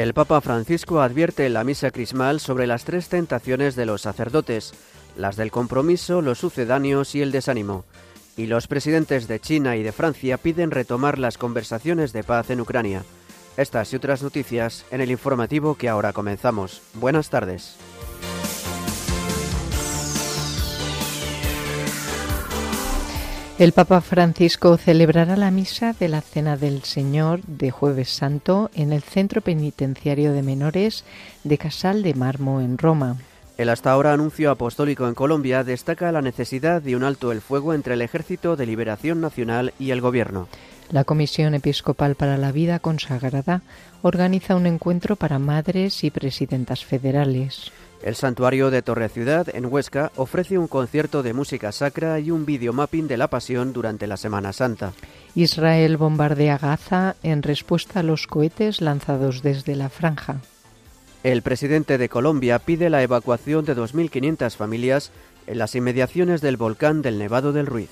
El Papa Francisco advierte en la misa crismal sobre las tres tentaciones de los sacerdotes, las del compromiso, los sucedáneos y el desánimo. Y los presidentes de China y de Francia piden retomar las conversaciones de paz en Ucrania. Estas y otras noticias en el informativo que ahora comenzamos. Buenas tardes. El Papa Francisco celebrará la misa de la Cena del Señor de Jueves Santo en el Centro Penitenciario de Menores de Casal de Marmo en Roma. El hasta ahora anuncio apostólico en Colombia destaca la necesidad de un alto el fuego entre el Ejército de Liberación Nacional y el Gobierno. La Comisión Episcopal para la Vida Consagrada organiza un encuentro para madres y presidentas federales. El santuario de Torre Ciudad, en Huesca, ofrece un concierto de música sacra y un videomapping de la Pasión durante la Semana Santa. Israel bombardea Gaza en respuesta a los cohetes lanzados desde la franja. El presidente de Colombia pide la evacuación de 2.500 familias en las inmediaciones del volcán del Nevado del Ruiz.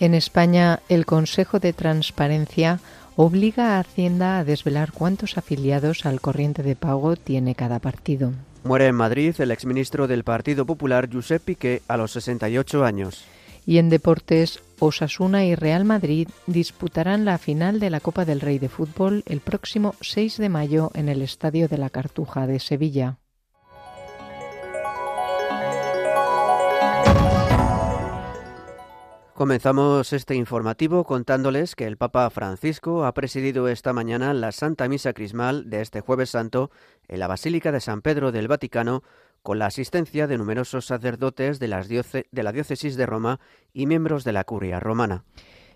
En España, el Consejo de Transparencia obliga a Hacienda a desvelar cuántos afiliados al corriente de pago tiene cada partido. Muere en Madrid el exministro del Partido Popular, Josep Piqué, a los 68 años. Y en deportes, Osasuna y Real Madrid disputarán la final de la Copa del Rey de Fútbol el próximo 6 de mayo en el Estadio de la Cartuja de Sevilla. Comenzamos este informativo contándoles que el Papa Francisco ha presidido esta mañana la Santa Misa Crismal de este jueves santo en la Basílica de San Pedro del Vaticano con la asistencia de numerosos sacerdotes de, de la diócesis de Roma y miembros de la curia romana.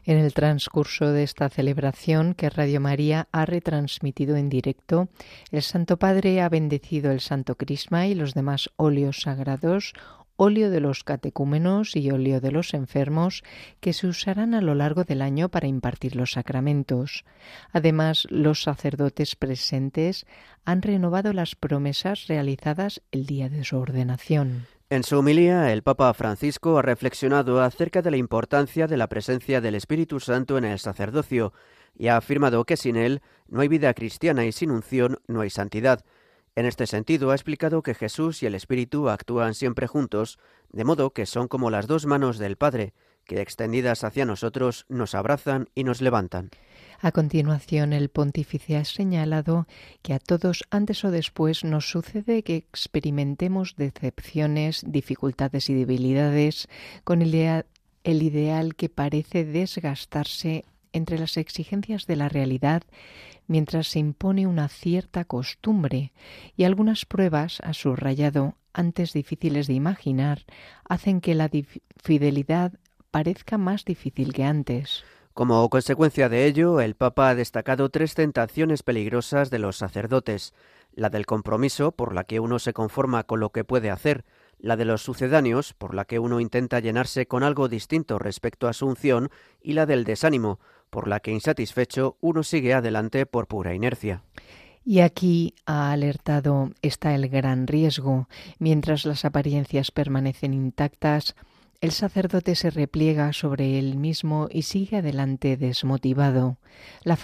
En el transcurso de esta celebración que Radio María ha retransmitido en directo, el Santo Padre ha bendecido el Santo Crisma y los demás óleos sagrados, óleo de los catecúmenos y óleo de los enfermos que se usarán a lo largo del año para impartir los sacramentos. Además, los sacerdotes presentes han renovado las promesas realizadas el día de su ordenación. En su homilía, el Papa Francisco ha reflexionado acerca de la importancia de la presencia del Espíritu Santo en el sacerdocio y ha afirmado que sin él no hay vida cristiana y sin unción no hay santidad. En este sentido, ha explicado que Jesús y el Espíritu actúan siempre juntos, de modo que son como las dos manos del Padre, que extendidas hacia nosotros nos abrazan y nos levantan. A continuación, el pontífice ha señalado que a todos antes o después nos sucede que experimentemos decepciones, dificultades y debilidades con el, ideal que parece desgastarse entre las exigencias de la realidad mientras se impone una cierta costumbre y algunas pruebas, ha subrayado, antes difíciles de imaginar, hacen que la fidelidad parezca más difícil que antes. Como consecuencia de ello, el Papa ha destacado tres tentaciones peligrosas de los sacerdotes, la del compromiso, por la que uno se conforma con lo que puede hacer, la de los sucedáneos, por la que uno intenta llenarse con algo distinto respecto a su unción, y la del desánimo, por la que insatisfecho uno sigue adelante por pura inercia. Y aquí ha alertado está el gran riesgo. Mientras las apariencias permanecen intactas, el sacerdote se repliega sobre él mismo y sigue adelante desmotivado. La,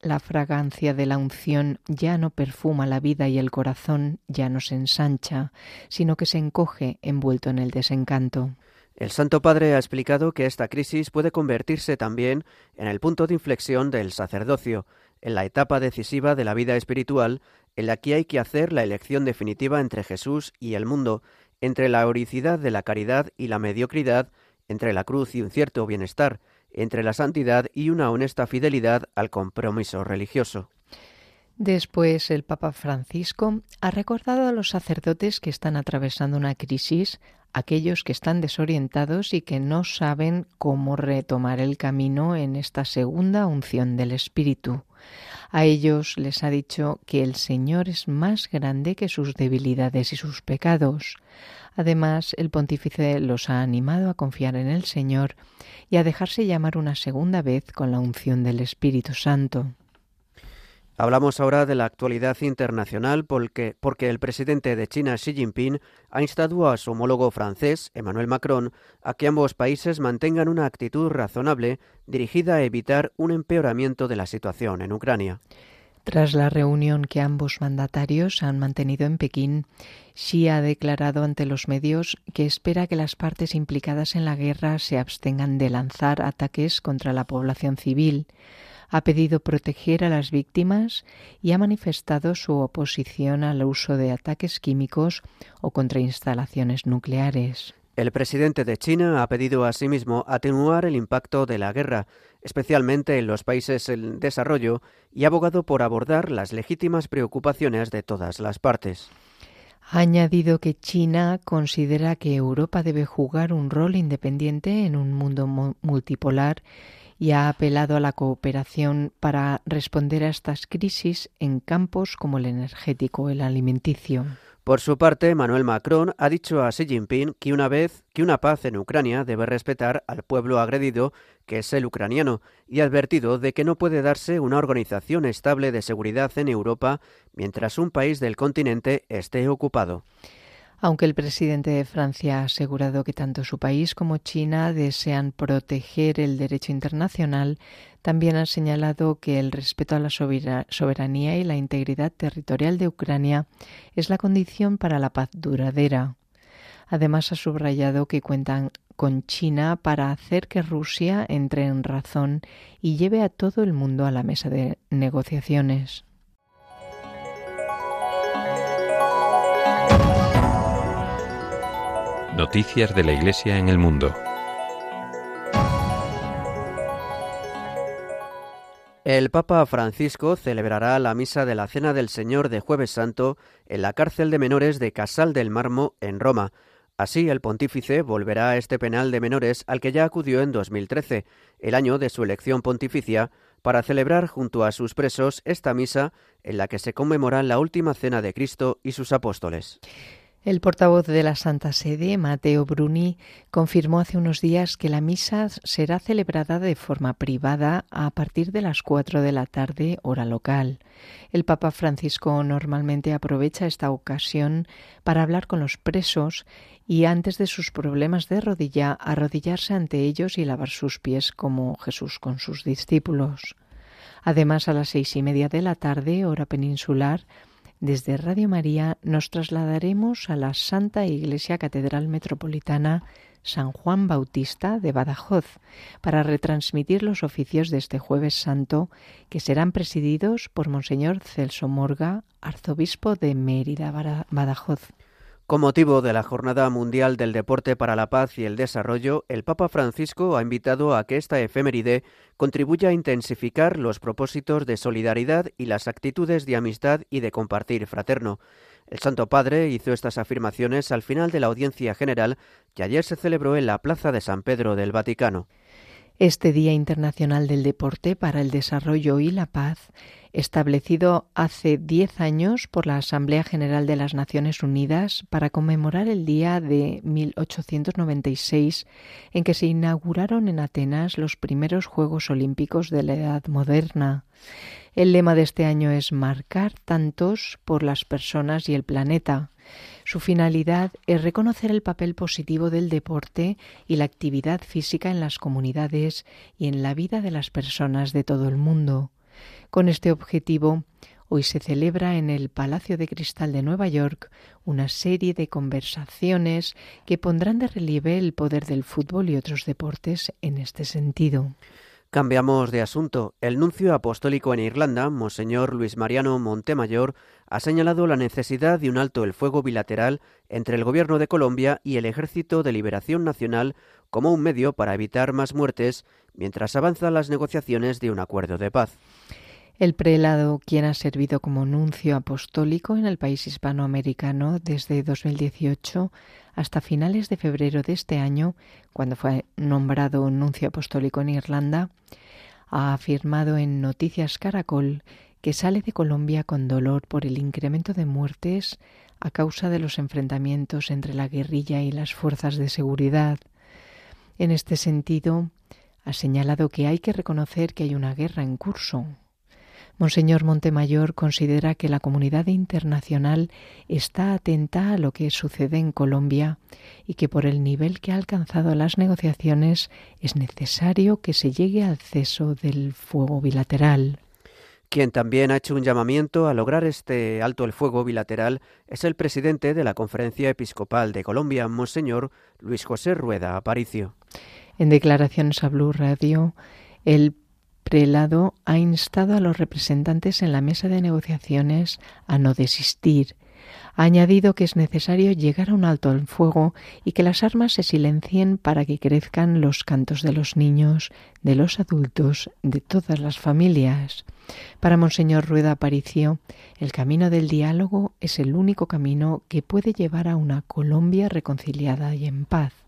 la, fragancia de la unción ya no perfuma la vida y el corazón ya no se ensancha, sino que se encoge envuelto en el desencanto. El Santo Padre ha explicado que esta crisis puede convertirse también en el punto de inflexión del sacerdocio, en la etapa decisiva de la vida espiritual, en la que hay que hacer la elección definitiva entre Jesús y el mundo, entre la heroicidad de la caridad y la mediocridad, entre la cruz y un cierto bienestar, entre la santidad y una honesta fidelidad al compromiso religioso. Después, el Papa Francisco ha recordado a los sacerdotes que están atravesando una crisis aquellos que están desorientados y que no saben cómo retomar el camino en esta segunda unción del Espíritu. A ellos les ha dicho que el Señor es más grande que sus debilidades y sus pecados. Además, el pontífice los ha animado a confiar en el Señor y a dejarse llamar una segunda vez con la unción del Espíritu Santo. Hablamos ahora de la actualidad internacional porque, porque, el presidente de China, Xi Jinping, ha instado a su homólogo francés, Emmanuel Macron, a que ambos países mantengan una actitud razonable dirigida a evitar un empeoramiento de la situación en Ucrania. Tras la reunión que ambos mandatarios han mantenido en Pekín, Xi ha declarado ante los medios que espera que las partes implicadas en la guerra se abstengan de lanzar ataques contra la población civil. Ha pedido proteger a las víctimas y ha manifestado su oposición al uso de ataques químicos o contra instalaciones nucleares. El presidente de China ha pedido asimismo atenuar el impacto de la guerra, especialmente en los países en desarrollo, y ha abogado por abordar las legítimas preocupaciones de todas las partes. Ha añadido que China considera que Europa debe jugar un rol independiente en un mundo multipolar y ha apelado a la cooperación para responder a estas crisis en campos como el energético el alimenticio. Por su parte, Manuel Macron ha dicho a Xi Jinping que una vez que una paz en Ucrania debe respetar al pueblo agredido, que es el ucraniano, y ha advertido de que no puede darse una organización estable de seguridad en Europa mientras un país del continente esté ocupado. Aunque el presidente de Francia ha asegurado que tanto su país como China desean proteger el derecho internacional, también ha señalado que el respeto a la soberanía y la integridad territorial de Ucrania es la condición para la paz duradera. Además, ha subrayado que cuentan con China para hacer que Rusia entre en razón y lleve a todo el mundo a la mesa de negociaciones. Noticias de la Iglesia en el mundo. El Papa Francisco celebrará la misa de la Cena del Señor de Jueves Santo en la cárcel de menores de Casal del Marmo, en Roma. Así, el pontífice volverá a este penal de menores al que ya acudió en 2013, el año de su elección pontificia, para celebrar junto a sus presos esta misa en la que se conmemora la última cena de Cristo y sus apóstoles. El portavoz de la Santa Sede, Mateo Bruni, confirmó hace unos días que la misa será celebrada de forma privada a partir de las cuatro de la tarde, hora local. El Papa Francisco normalmente aprovecha esta ocasión para hablar con los presos y antes de sus problemas de rodilla, arrodillarse ante ellos y lavar sus pies como Jesús con sus discípulos. Además, a las seis y media de la tarde, hora peninsular, desde Radio María nos trasladaremos a la Santa Iglesia Catedral Metropolitana San Juan Bautista de Badajoz para retransmitir los oficios de este jueves santo que serán presididos por Monseñor Celso Morga, arzobispo de Mérida, Badajoz. Con motivo de la Jornada Mundial del Deporte para la Paz y el Desarrollo, el Papa Francisco ha invitado a que esta efeméride contribuya a intensificar los propósitos de solidaridad y las actitudes de amistad y de compartir fraterno. El Santo Padre hizo estas afirmaciones al final de la audiencia general que ayer se celebró en la Plaza de San Pedro del Vaticano. Este Día Internacional del Deporte para el Desarrollo y la Paz establecido hace diez años por la Asamblea General de las Naciones Unidas para conmemorar el día de 1896 en que se inauguraron en Atenas los primeros Juegos Olímpicos de la Edad Moderna. El lema de este año es marcar tantos por las personas y el planeta. Su finalidad es reconocer el papel positivo del deporte y la actividad física en las comunidades y en la vida de las personas de todo el mundo. Con este objetivo, hoy se celebra en el Palacio de Cristal de Nueva York una serie de conversaciones que pondrán de relieve el poder del fútbol y otros deportes en este sentido. Cambiamos de asunto. El nuncio apostólico en Irlanda, Monseñor Luis Mariano Montemayor, ha señalado la necesidad de un alto el fuego bilateral entre el Gobierno de Colombia y el Ejército de Liberación Nacional como un medio para evitar más muertes mientras avanzan las negociaciones de un acuerdo de paz. El prelado, quien ha servido como nuncio apostólico en el país hispanoamericano desde 2018 hasta finales de febrero de este año, cuando fue nombrado nuncio apostólico en Irlanda, ha afirmado en Noticias Caracol que sale de Colombia con dolor por el incremento de muertes a causa de los enfrentamientos entre la guerrilla y las fuerzas de seguridad. En este sentido, ha señalado que hay que reconocer que hay una guerra en curso. Monseñor Montemayor considera que la comunidad internacional está atenta a lo que sucede en Colombia y que por el nivel que ha alcanzado las negociaciones es necesario que se llegue al ceso del fuego bilateral. Quien también ha hecho un llamamiento a lograr este alto el fuego bilateral es el presidente de la Conferencia Episcopal de Colombia, Monseñor Luis José Rueda Aparicio. En declaraciones a Blue Radio, el prelado ha instado a los representantes en la mesa de negociaciones a no desistir ha añadido que es necesario llegar a un alto el fuego y que las armas se silencien para que crezcan los cantos de los niños, de los adultos, de todas las familias. Para Monseñor Rueda Aparicio, el camino del diálogo es el único camino que puede llevar a una Colombia reconciliada y en paz.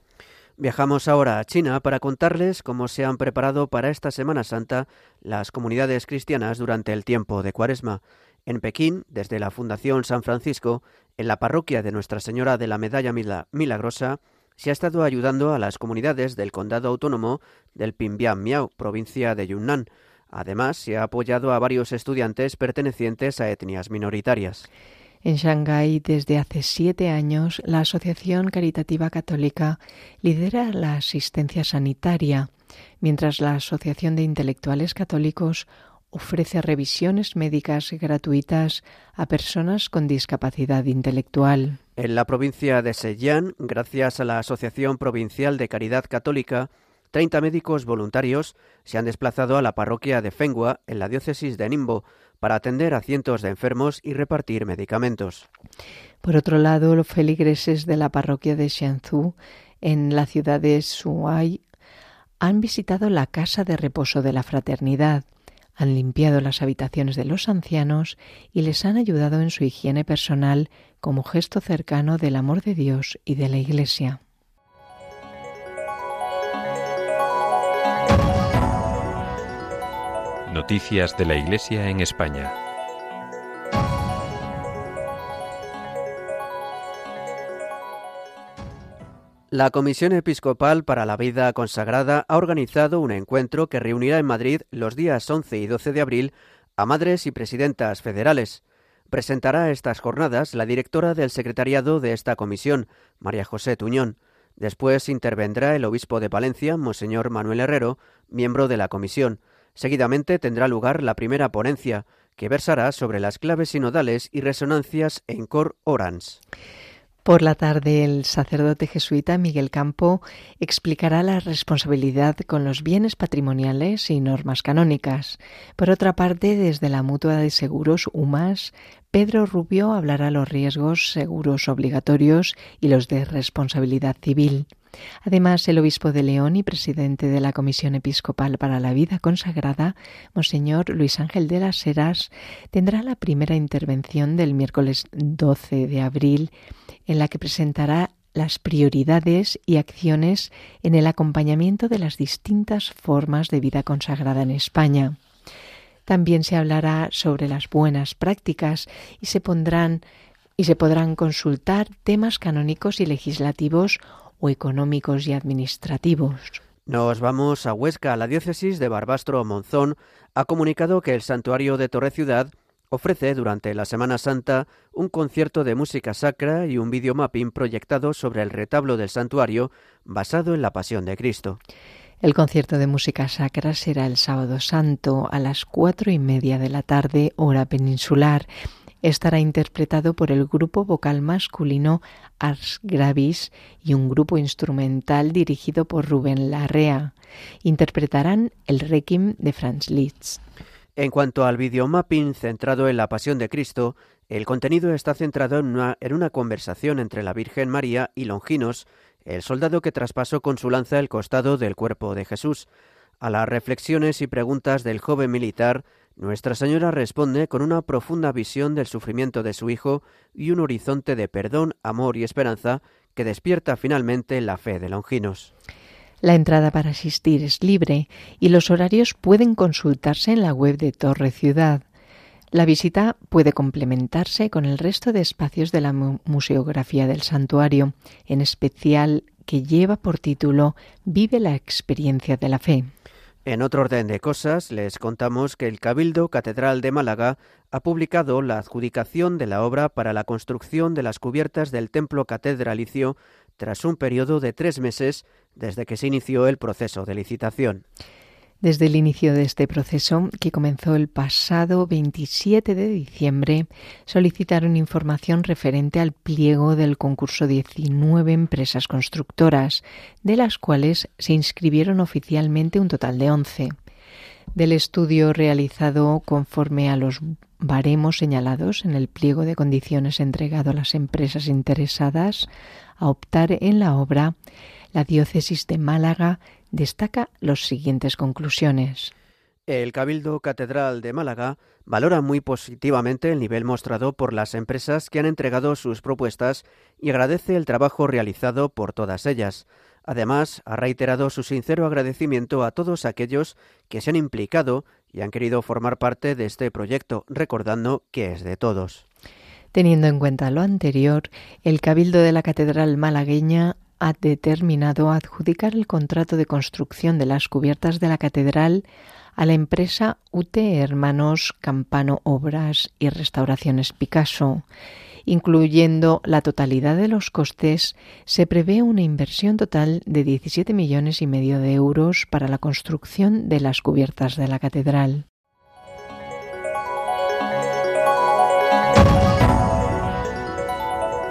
Viajamos ahora a China para contarles cómo se han preparado para esta Semana Santa las comunidades cristianas durante el tiempo de Cuaresma. En Pekín, desde la Fundación San Francisco, en la parroquia de Nuestra Señora de la Medalla Milagrosa, se ha estado ayudando a las comunidades del condado autónomo del Pinbian Miao, provincia de Yunnan. Además, se ha apoyado a varios estudiantes pertenecientes a etnias minoritarias. En Shanghái, desde hace siete años, la Asociación Caritativa Católica lidera la asistencia sanitaria, mientras la Asociación de Intelectuales Católicos ofrece revisiones médicas gratuitas a personas con discapacidad intelectual. En la provincia de Zhejiang, gracias a la Asociación Provincial de Caridad Católica, 30 médicos voluntarios se han desplazado a la parroquia de Fenghua, en la diócesis de Ningbo, para atender a cientos de enfermos y repartir medicamentos. Por otro lado, los feligreses de la parroquia de Xianzhou, en la ciudad de Suai, han visitado la casa de reposo de la fraternidad han limpiado las habitaciones de los ancianos y les han ayudado en su higiene personal como gesto cercano del amor de Dios y de la Iglesia. Noticias de la Iglesia en España. La Comisión Episcopal para la Vida Consagrada ha organizado un encuentro que reunirá en Madrid los días 11 y 12 de abril a madres y presidentas federales. Presentará estas jornadas la directora del secretariado de esta comisión, María José Tuñón. Después intervendrá el obispo de Palencia, Monseñor Manuel Herrero, miembro de la comisión. Seguidamente tendrá lugar la primera ponencia, que versará sobre las claves sinodales y resonancias en Cor Orans. Por la tarde, el sacerdote jesuita Miguel Campo explicará la responsabilidad con los bienes patrimoniales y normas canónicas. Por otra parte, desde la mutua de seguros UMAS, Pedro Rubio hablará los riesgos seguros obligatorios y los de responsabilidad civil. Además, el obispo de León y presidente de la Comisión Episcopal para la Vida Consagrada, Monseñor Luis Ángel de las Heras, tendrá la primera intervención del miércoles 12 de abril en la que presentará las prioridades y acciones en el acompañamiento de las distintas formas de vida consagrada en España. También se hablará sobre las buenas prácticas y se pondrán y se podrán consultar temas canónicos y legislativos o económicos y administrativos. Nos vamos a Huesca. La diócesis de Barbastro Monzón ha comunicado que el santuario de Torre Ciudad ofrece durante la Semana Santa un concierto de música sacra y un videomapping proyectado sobre el retablo del santuario basado en la Pasión de Cristo. El concierto de música sacra será el sábado santo a las cuatro y media de la tarde, hora peninsular. Estará interpretado por el grupo vocal masculino Ars Gravis y un grupo instrumental dirigido por Rubén Larrea. Interpretarán el Requiem de Franz Liszt. En cuanto al videomapping centrado en la Pasión de Cristo, el contenido está centrado en una, conversación entre la Virgen María y Longinos, el soldado que traspasó con su lanza el costado del cuerpo de Jesús. A las reflexiones y preguntas del joven militar, Nuestra Señora responde con una profunda visión del sufrimiento de su hijo y un horizonte de perdón, amor y esperanza que despierta finalmente la fe de Longinos. La entrada para asistir es libre y los horarios pueden consultarse en la web de Torre Ciudad. La visita puede complementarse con el resto de espacios de la museografía del santuario, en especial que lleva por título Vive la experiencia de la fe. En otro orden de cosas, les contamos que el Cabildo Catedral de Málaga ha publicado la adjudicación de la obra para la construcción de las cubiertas del templo catedralicio tras un periodo de tres meses desde que se inició el proceso de licitación. Desde el inicio de este proceso, que comenzó el pasado 27 de diciembre, solicitaron información referente al pliego del concurso 19 empresas constructoras, de las cuales se inscribieron oficialmente un total de 11. Del estudio realizado conforme a los baremos señalados en el pliego de condiciones entregado a las empresas interesadas a optar en la obra, la diócesis de Málaga destaca las siguientes conclusiones. El Cabildo Catedral de Málaga valora muy positivamente el nivel mostrado por las empresas que han entregado sus propuestas y agradece el trabajo realizado por todas ellas. Además, ha reiterado su sincero agradecimiento a todos aquellos que se han implicado y han querido formar parte de este proyecto, recordando que es de todos. Teniendo en cuenta lo anterior, el Cabildo de la Catedral malagueña ha determinado adjudicar el contrato de construcción de las cubiertas de la catedral a la empresa UT Hermanos Campano Obras y Restauraciones Picasso. Incluyendo la totalidad de los costes, se prevé una inversión total de 17 millones y medio de euros para la construcción de las cubiertas de la catedral.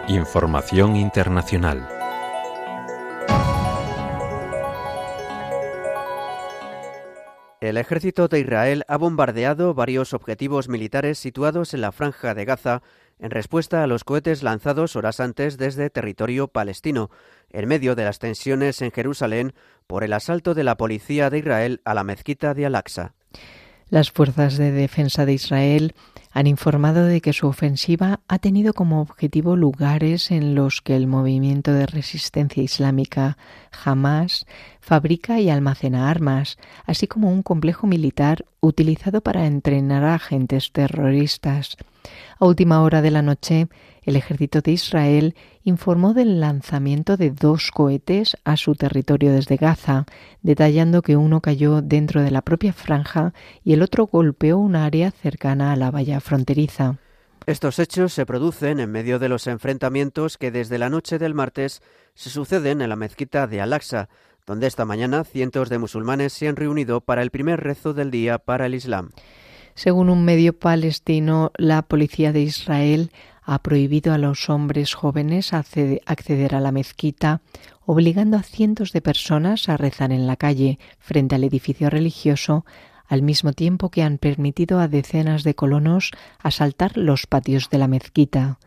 Información internacional. El ejército de Israel ha bombardeado varios objetivos militares situados en la franja de Gaza en respuesta a los cohetes lanzados horas antes desde territorio palestino, en medio de las tensiones en Jerusalén por el asalto de la policía de Israel a la mezquita de Al-Aqsa. Las fuerzas de defensa de Israel han informado de que su ofensiva ha tenido como objetivo lugares en los que el movimiento de resistencia islámica Hamas fabrica y almacena armas, así como un complejo militar utilizado para entrenar a agentes terroristas. A última hora de la noche, el ejército de Israel informó del lanzamiento de dos cohetes a su territorio desde Gaza, detallando que uno cayó dentro de la propia franja y el otro golpeó un área cercana a la valla fronteriza. Estos hechos se producen en medio de los enfrentamientos que desde la noche del martes se suceden en la mezquita de Al-Aqsa, donde esta mañana cientos de musulmanes se han reunido para el primer rezo del día para el Islam. Según un medio palestino, la policía de Israel ha prohibido a los hombres jóvenes acceder a la mezquita, obligando a cientos de personas a rezar en la calle frente al edificio religioso, al mismo tiempo que han permitido a decenas de colonos asaltar los patios de la mezquita.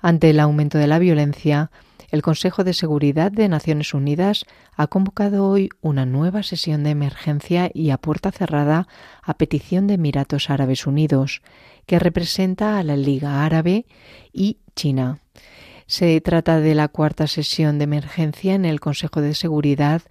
Ante el aumento de la violencia, el Consejo de Seguridad de Naciones Unidas ha convocado hoy una nueva sesión de emergencia y a puerta cerrada a petición de Emiratos Árabes Unidos, que representa a la Liga Árabe y China. Se trata de la cuarta sesión de emergencia en el Consejo de Seguridad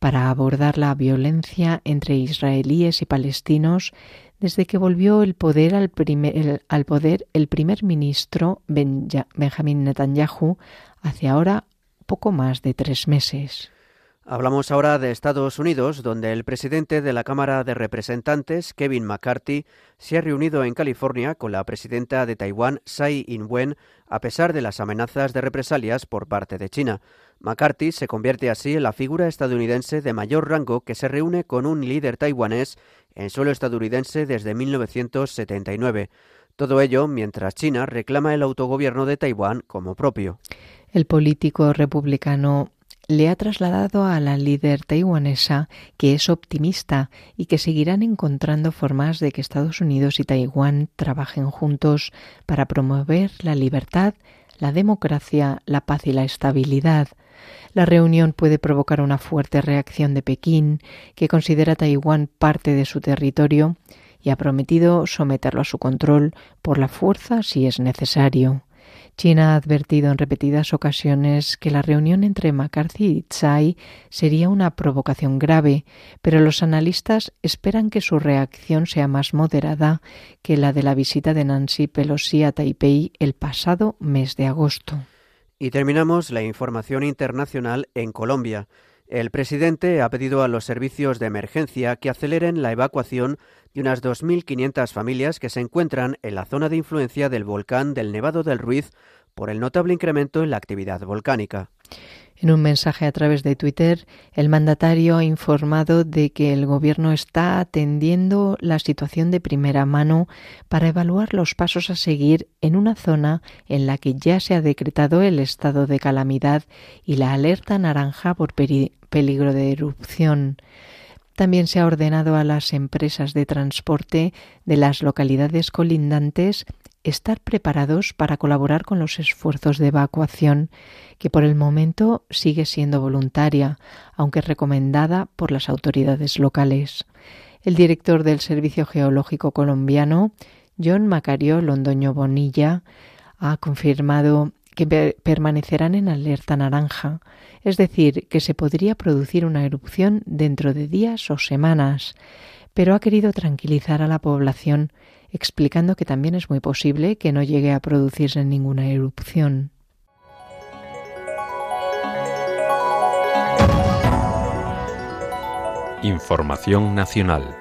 para abordar la violencia entre israelíes y palestinos desde que volvió el poder al, primer, al poder el primer ministro Benjamin Netanyahu hace ahora poco más de tres meses. Hablamos ahora de Estados Unidos, donde el presidente de la Cámara de Representantes, Kevin McCarthy, se ha reunido en California con la presidenta de Taiwán, Tsai Ing-wen, a pesar de las amenazas de represalias por parte de China. McCarthy se convierte así en la figura estadounidense de mayor rango que se reúne con un líder taiwanés en suelo estadounidense desde 1979. Todo ello mientras China reclama el autogobierno de Taiwán como propio. El político republicano le ha trasladado a la líder taiwanesa que es optimista y que seguirán encontrando formas de que Estados Unidos y Taiwán trabajen juntos para promover la libertad, la democracia, la paz y la estabilidad. La reunión puede provocar una fuerte reacción de Pekín, que considera Taiwán parte de su territorio y ha prometido someterlo a su control por la fuerza si es necesario. China ha advertido en repetidas ocasiones que la reunión entre McCarthy y Tsai sería una provocación grave, pero los analistas esperan que su reacción sea más moderada que la de la visita de Nancy Pelosi a Taipei el pasado mes de agosto. Y terminamos la información internacional en Colombia. El presidente ha pedido a los servicios de emergencia que aceleren la evacuación de unas 2.500 familias que se encuentran en la zona de influencia del volcán del Nevado del Ruiz por el notable incremento en la actividad volcánica. En un mensaje a través de Twitter, el mandatario ha informado de que el Gobierno está atendiendo la situación de primera mano para evaluar los pasos a seguir en una zona en la que ya se ha decretado el estado de calamidad y la alerta naranja por peligro de erupción. También se ha ordenado a las empresas de transporte de las localidades colindantes estar preparados para colaborar con los esfuerzos de evacuación, que por el momento sigue siendo voluntaria, aunque recomendada por las autoridades locales. El director del Servicio Geológico colombiano, John Macario Londoño Bonilla, ha confirmado que permanecerán en alerta naranja, es decir, que se podría producir una erupción dentro de días o semanas, pero ha querido tranquilizar a la población explicando que también es muy posible que no llegue a producirse ninguna erupción. Información nacional.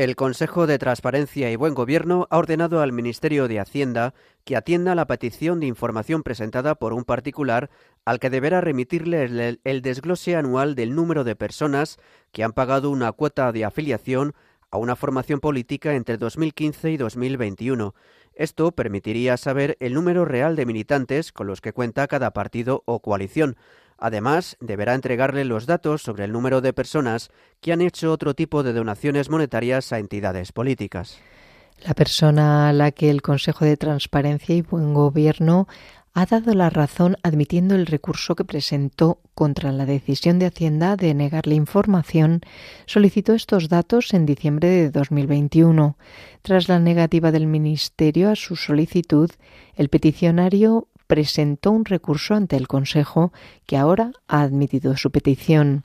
El Consejo de Transparencia y Buen Gobierno ha ordenado al Ministerio de Hacienda que atienda la petición de información presentada por un particular al que deberá remitirle el, desglose anual del número de personas que han pagado una cuota de afiliación a una formación política entre 2015 y 2021. Esto permitiría saber el número real de militantes con los que cuenta cada partido o coalición. Además, deberá entregarle los datos sobre el número de personas que han hecho otro tipo de donaciones monetarias a entidades políticas. La persona a la que el Consejo de Transparencia y Buen Gobierno ha dado la razón admitiendo el recurso que presentó contra la decisión de Hacienda de negarle información, solicitó estos datos en diciembre de 2021. Tras la negativa del Ministerio a su solicitud, el peticionario presentó un recurso ante el Consejo que ahora ha admitido su petición.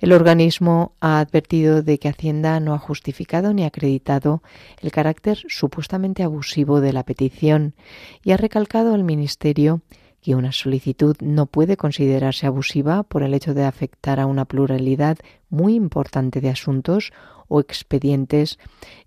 El organismo ha advertido de que Hacienda no ha justificado ni acreditado el carácter supuestamente abusivo de la petición y ha recalcado al Ministerio que una solicitud no puede considerarse abusiva por el hecho de afectar a una pluralidad muy importante de asuntos o expedientes,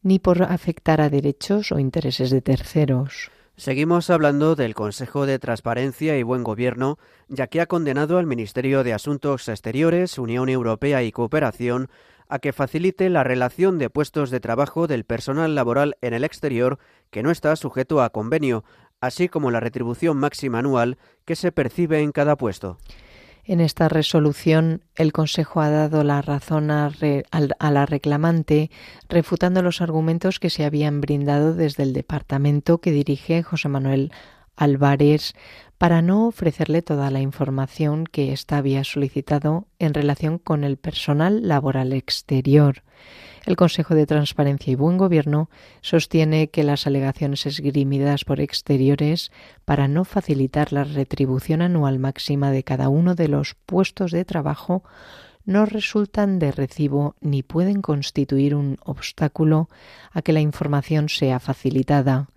ni por afectar a derechos o intereses de terceros. Seguimos hablando del Consejo de Transparencia y Buen Gobierno, ya que ha condenado al Ministerio de Asuntos Exteriores, Unión Europea y Cooperación a que facilite la relación de puestos de trabajo del personal laboral en el exterior que no está sujeto a convenio, así como la retribución máxima anual que se percibe en cada puesto. En esta resolución, el Consejo ha dado la razón a, la reclamante, refutando los argumentos que se habían brindado desde el departamento que dirige José Manuel Álvarez para no ofrecerle toda la información que ésta había solicitado en relación con el personal laboral exterior. El Consejo de Transparencia y Buen Gobierno sostiene que las alegaciones esgrimidas por exteriores para no facilitar la retribución anual máxima de cada uno de los puestos de trabajo no resultan de recibo ni pueden constituir un obstáculo a que la información sea facilitada.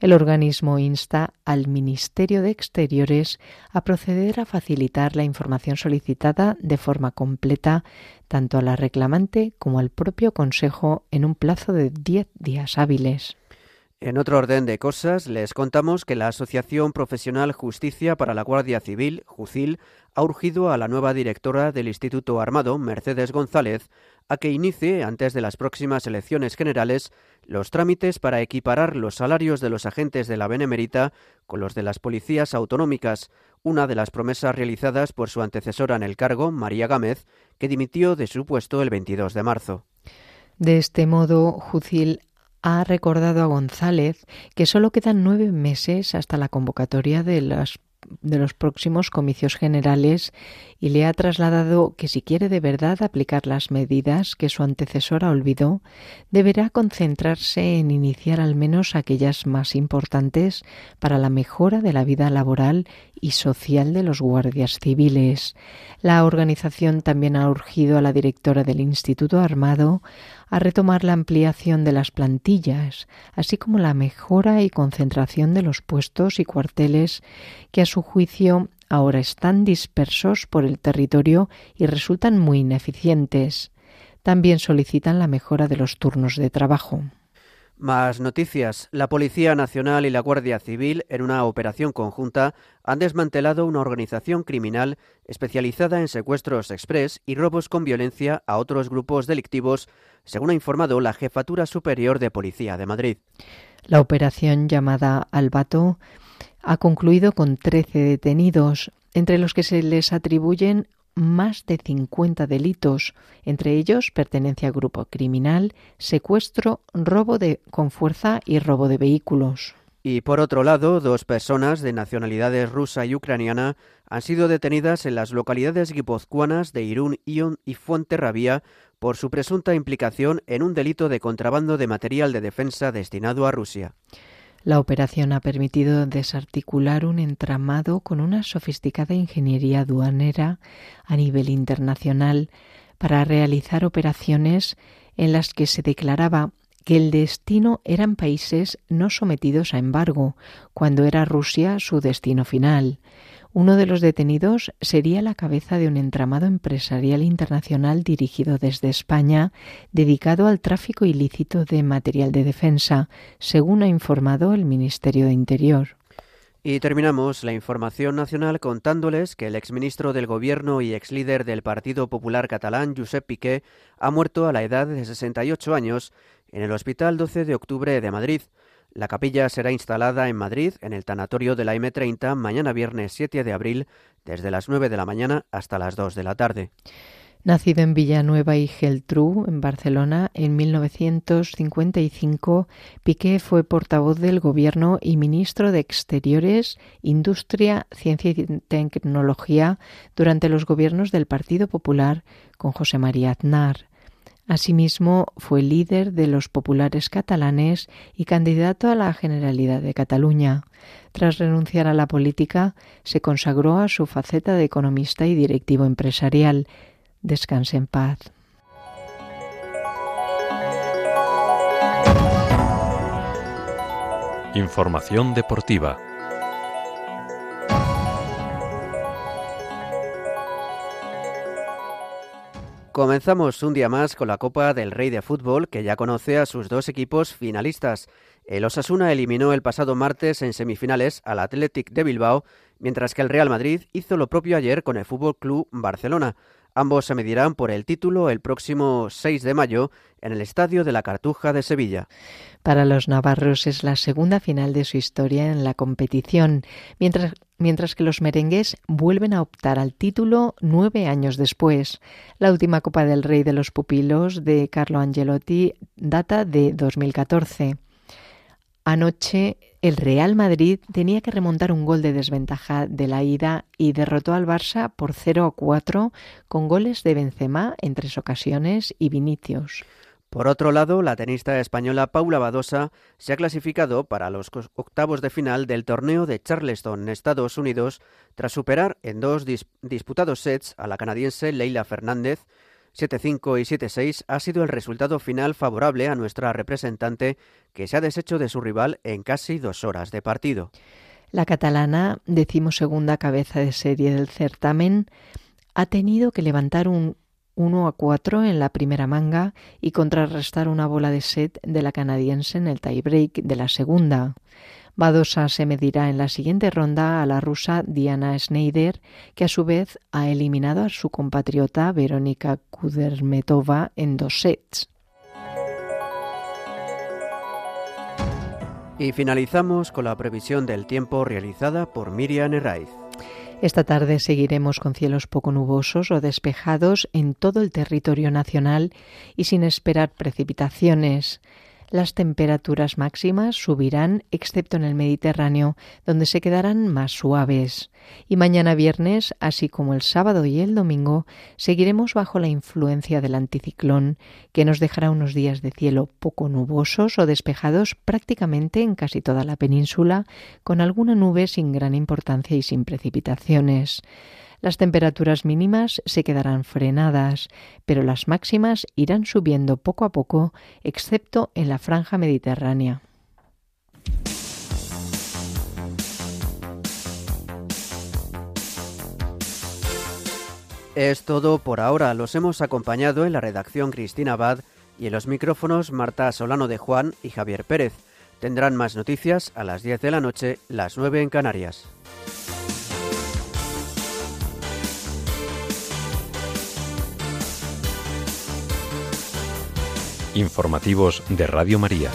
El organismo insta al Ministerio de Exteriores a proceder a facilitar la información solicitada de forma completa tanto a la reclamante como al propio Consejo en un plazo de diez días hábiles. En otro orden de cosas, les contamos que la Asociación Profesional Justicia para la Guardia Civil, JUCIL, ha urgido a la nueva directora del Instituto Armado, Mercedes González, a que inicie, antes de las próximas elecciones generales, los trámites para equiparar los salarios de los agentes de la Benemérita con los de las policías autonómicas, una de las promesas realizadas por su antecesora en el cargo, María Gámez, que dimitió de su puesto el 22 de marzo. De este modo, Jucil ha recordado a González que solo quedan nueve meses hasta la convocatoria de de los próximos comicios generales y le ha trasladado que si quiere de verdad aplicar las medidas que su antecesora olvidó, deberá concentrarse en iniciar al menos aquellas más importantes para la mejora de la vida laboral y social de los guardias civiles. La organización también ha urgido a la directora del Instituto Armado a retomar la ampliación de las plantillas, así como la mejora y concentración de los puestos y cuarteles que a su juicio ahora están dispersos por el territorio y resultan muy ineficientes. También solicitan la mejora de los turnos de trabajo. Más noticias. La Policía Nacional y la Guardia Civil, en una operación conjunta, han desmantelado una organización criminal especializada en secuestros express y robos con violencia a otros grupos delictivos, según ha informado la Jefatura Superior de Policía de Madrid. La operación llamada Albato ha concluido con 13 detenidos, entre los que se les atribuyen más de 50 delitos, entre ellos pertenencia a grupo criminal, secuestro, robo de, con fuerza y robo de vehículos. Y por otro lado, dos personas de nacionalidades rusa y ucraniana han sido detenidas en las localidades guipuzcoanas de Irún, Ion y Fuenterrabía por su presunta implicación en un delito de contrabando de material de defensa destinado a Rusia. La operación ha permitido desarticular un entramado con una sofisticada ingeniería aduanera a nivel internacional para realizar operaciones en las que se declaraba que el destino eran países no sometidos a embargo, cuando era Rusia su destino final. Uno de los detenidos sería la cabeza de un entramado empresarial internacional dirigido desde España, dedicado al tráfico ilícito de material de defensa, según ha informado el Ministerio de Interior. Y terminamos la información nacional contándoles que el exministro del Gobierno y exlíder del Partido Popular catalán, Josep Piqué, ha muerto a la edad de 68 años en el Hospital 12 de Octubre de Madrid. La capilla será instalada en Madrid, en el tanatorio de la M30, mañana viernes 7 de abril, desde las 9 de la mañana hasta las 2 de la tarde. Nacido en Villanueva y Geltrú, en Barcelona, en 1955, Piqué fue portavoz del Gobierno y ministro de Exteriores, Industria, Ciencia y Tecnología durante los gobiernos del Partido Popular con José María Aznar. Asimismo, fue líder de los populares catalanes y candidato a la Generalidad de Cataluña. Tras renunciar a la política, se consagró a su faceta de economista y directivo empresarial. Descanse en paz. Información deportiva. Comenzamos un día más con la Copa del Rey de Fútbol, que ya conoce a sus dos equipos finalistas. El Osasuna eliminó el pasado martes en semifinales al Athletic de Bilbao, mientras que el Real Madrid hizo lo propio ayer con el Fútbol Club Barcelona. Ambos se medirán por el título el próximo 6 de mayo en el Estadio de la Cartuja de Sevilla. Para los navarros es la segunda final de su historia en la competición, mientras mientras que los merengues vuelven a optar al título nueve años después. La última Copa del Rey de los Pupilos de Carlo Angelotti data de 2014. Anoche el Real Madrid tenía que remontar un gol de desventaja de la ida y derrotó al Barça por 0 a 4 con goles de Benzema en tres ocasiones y Vinicius. Por otro lado, la tenista española Paula Badosa se ha clasificado para los octavos de final del torneo de Charleston Estados Unidos tras superar en dos disputados sets a la canadiense Leila Fernández. 7-5 y 7-6 ha sido el resultado final favorable a nuestra representante que se ha deshecho de su rival en casi dos horas de partido. La catalana, decimosegunda cabeza de serie del certamen, ha tenido que levantar un 1 a 4 en la primera manga y contrarrestar una bola de set de la canadiense en el tiebreak de la segunda. Badosa se medirá en la siguiente ronda a la rusa Diana Schneider, que a su vez ha eliminado a su compatriota Verónica Kudermetova en dos sets. Y finalizamos con la previsión del tiempo realizada por Miriam Herraiz. Esta tarde seguiremos con cielos poco nubosos o despejados en todo el territorio nacional y sin esperar precipitaciones. Las temperaturas máximas subirán excepto en el Mediterráneo, donde se quedarán más suaves. Y mañana viernes, así como el sábado y el domingo, seguiremos bajo la influencia del anticiclón, que nos dejará unos días de cielo poco nubosos o despejados prácticamente en casi toda la península, con alguna nube sin gran importancia y sin precipitaciones. Las temperaturas mínimas se quedarán frenadas, pero las máximas irán subiendo poco a poco, excepto en la franja mediterránea. Es todo por ahora. Los hemos acompañado en la redacción Cristina Abad y en los micrófonos Marta Solano de Juan y Javier Pérez. Tendrán más noticias a las 10 de la noche, las 9 en Canarias. Informativos de Radio María.